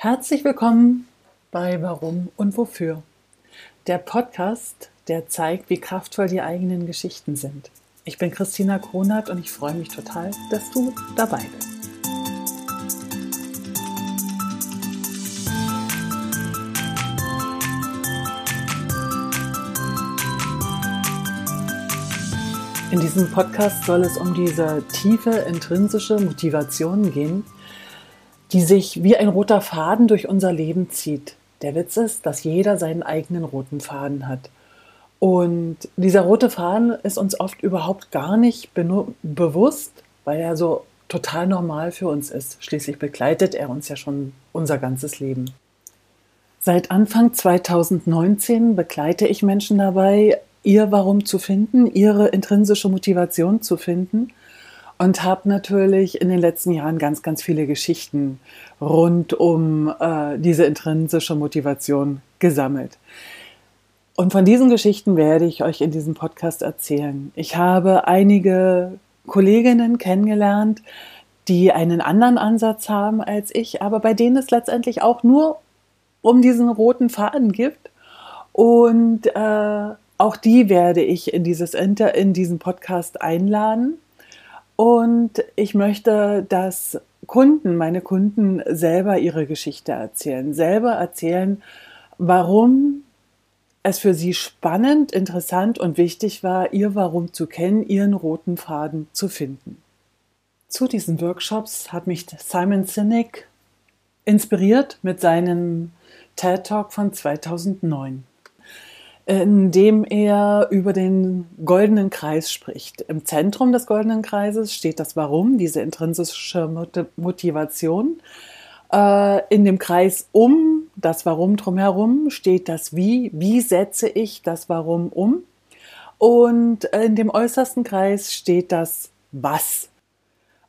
Herzlich willkommen bei Warum und Wofür. Der Podcast, der zeigt, wie kraftvoll die eigenen Geschichten sind. Ich bin Christina Kronert und ich freue mich total, dass du dabei bist. In diesem Podcast soll es um diese tiefe intrinsische Motivation gehen, die sich wie ein roter Faden durch unser Leben zieht. Der Witz ist, dass jeder seinen eigenen roten Faden hat. Und dieser rote Faden ist uns oft überhaupt gar nicht bewusst, weil er so total normal für uns ist. Schließlich begleitet er uns ja schon unser ganzes Leben. Seit Anfang 2019 begleite ich Menschen dabei, ihr Warum zu finden, ihre intrinsische Motivation zu finden und habe natürlich in den letzten Jahren ganz, ganz viele Geschichten rund um äh, diese intrinsische Motivation gesammelt. Und von diesen Geschichten werde ich euch in diesem Podcast erzählen. Ich habe einige Kolleginnen kennengelernt, die einen anderen Ansatz haben als ich, aber bei denen es letztendlich auch nur um diesen roten Faden gibt. Und äh, auch die werde ich in, dieses Inter in diesen Podcast einladen. Und ich möchte, dass Kunden, meine Kunden selber ihre Geschichte erzählen, selber erzählen, warum es für sie spannend, interessant und wichtig war, ihr Warum zu kennen, ihren roten Faden zu finden. Zu diesen Workshops hat mich Simon Sinek inspiriert mit seinem TED Talk von 2009 in dem er über den goldenen Kreis spricht. Im Zentrum des goldenen Kreises steht das Warum, diese intrinsische Motivation. Äh, in dem Kreis um das Warum drumherum steht das Wie. Wie setze ich das Warum um? Und in dem äußersten Kreis steht das Was.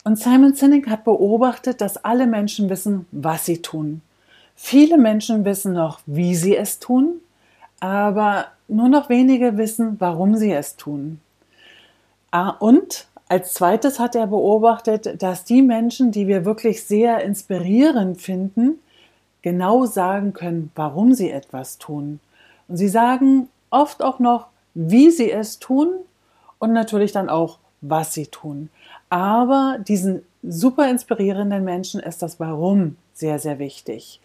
Und Simon Sinek hat beobachtet, dass alle Menschen wissen, was sie tun. Viele Menschen wissen noch, wie sie es tun, aber nur noch wenige wissen, warum sie es tun. Ah, und als zweites hat er beobachtet, dass die Menschen, die wir wirklich sehr inspirierend finden, genau sagen können, warum sie etwas tun. Und sie sagen oft auch noch, wie sie es tun und natürlich dann auch, was sie tun. Aber diesen super inspirierenden Menschen ist das Warum sehr, sehr wichtig.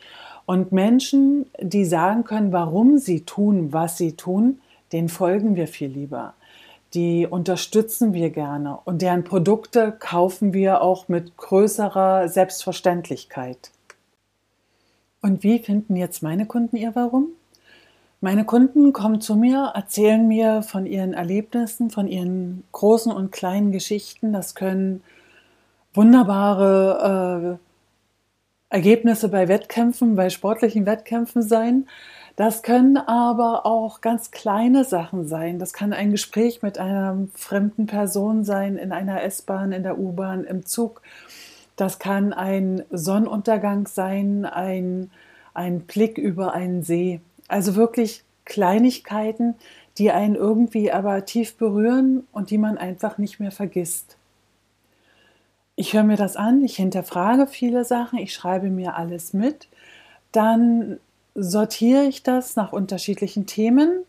Und Menschen, die sagen können, warum sie tun, was sie tun, denen folgen wir viel lieber. Die unterstützen wir gerne und deren Produkte kaufen wir auch mit größerer Selbstverständlichkeit. Und wie finden jetzt meine Kunden ihr Warum? Meine Kunden kommen zu mir, erzählen mir von ihren Erlebnissen, von ihren großen und kleinen Geschichten. Das können wunderbare äh, Ergebnisse bei Wettkämpfen, bei sportlichen Wettkämpfen sein. Das können aber auch ganz kleine Sachen sein. Das kann ein Gespräch mit einer fremden Person sein, in einer S-Bahn, in der U-Bahn, im Zug. Das kann ein Sonnenuntergang sein, ein, ein Blick über einen See. Also wirklich Kleinigkeiten, die einen irgendwie aber tief berühren und die man einfach nicht mehr vergisst ich höre mir das an, ich hinterfrage viele Sachen, ich schreibe mir alles mit, dann sortiere ich das nach unterschiedlichen Themen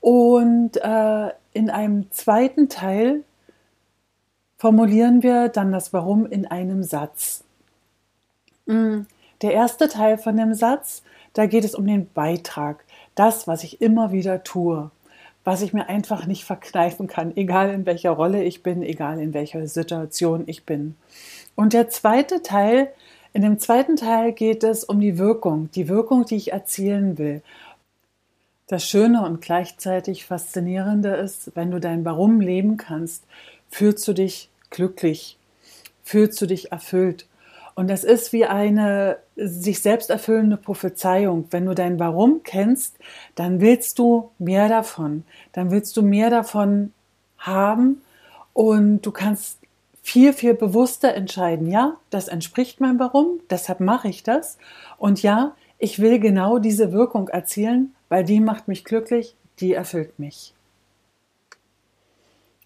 und äh, in einem zweiten Teil formulieren wir dann das Warum in einem Satz. Mm, der erste Teil von dem Satz, da geht es um den Beitrag, das, was ich immer wieder tue was ich mir einfach nicht verkneifen kann, egal in welcher Rolle ich bin, egal in welcher Situation ich bin. Und der zweite Teil, in dem zweiten Teil geht es um die Wirkung, die Wirkung, die ich erzielen will. Das Schöne und gleichzeitig Faszinierende ist, wenn du dein Warum leben kannst, fühlst du dich glücklich, fühlst du dich erfüllt. Und das ist wie eine sich selbst erfüllende Prophezeiung. Wenn du dein Warum kennst, dann willst du mehr davon. Dann willst du mehr davon haben und du kannst viel, viel bewusster entscheiden. Ja, das entspricht meinem Warum, deshalb mache ich das. Und ja, ich will genau diese Wirkung erzielen, weil die macht mich glücklich, die erfüllt mich.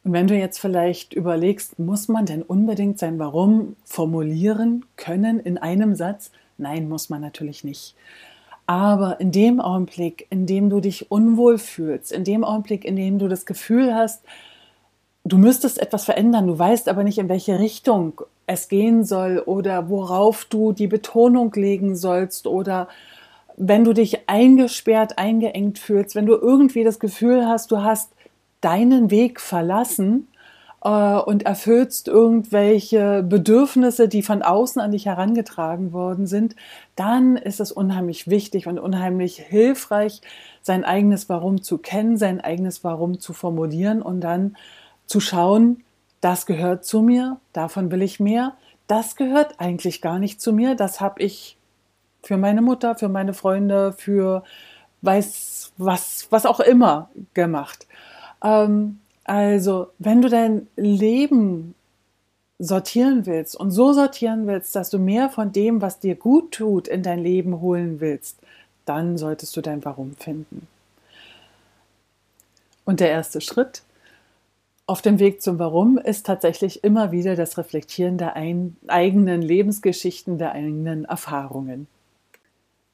Und wenn du jetzt vielleicht überlegst, muss man denn unbedingt sein Warum formulieren können in einem Satz? Nein, muss man natürlich nicht. Aber in dem Augenblick, in dem du dich unwohl fühlst, in dem Augenblick, in dem du das Gefühl hast, du müsstest etwas verändern, du weißt aber nicht, in welche Richtung es gehen soll oder worauf du die Betonung legen sollst oder wenn du dich eingesperrt, eingeengt fühlst, wenn du irgendwie das Gefühl hast, du hast deinen Weg verlassen, äh, und erfüllst irgendwelche Bedürfnisse, die von außen an dich herangetragen worden sind, dann ist es unheimlich wichtig und unheimlich hilfreich, sein eigenes Warum zu kennen, sein eigenes Warum zu formulieren und dann zu schauen, das gehört zu mir, davon will ich mehr, das gehört eigentlich gar nicht zu mir, das habe ich für meine Mutter, für meine Freunde, für weiß was, was auch immer gemacht. Ähm, also, wenn du dein Leben sortieren willst und so sortieren willst, dass du mehr von dem, was dir gut tut, in dein Leben holen willst, dann solltest du dein Warum finden. Und der erste Schritt auf dem Weg zum Warum ist tatsächlich immer wieder das Reflektieren der eigenen Lebensgeschichten, der eigenen Erfahrungen.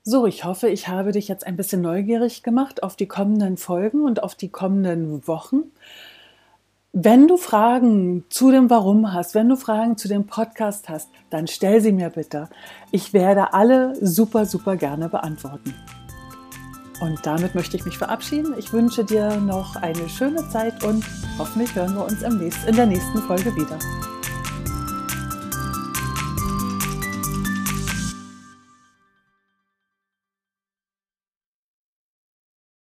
So, ich hoffe, ich habe dich jetzt ein bisschen neugierig gemacht auf die kommenden Folgen und auf die kommenden Wochen. Wenn du Fragen zu dem Warum hast, wenn du Fragen zu dem Podcast hast, dann stell sie mir bitte. Ich werde alle super, super gerne beantworten. Und damit möchte ich mich verabschieden. Ich wünsche dir noch eine schöne Zeit und hoffentlich hören wir uns in der nächsten Folge wieder.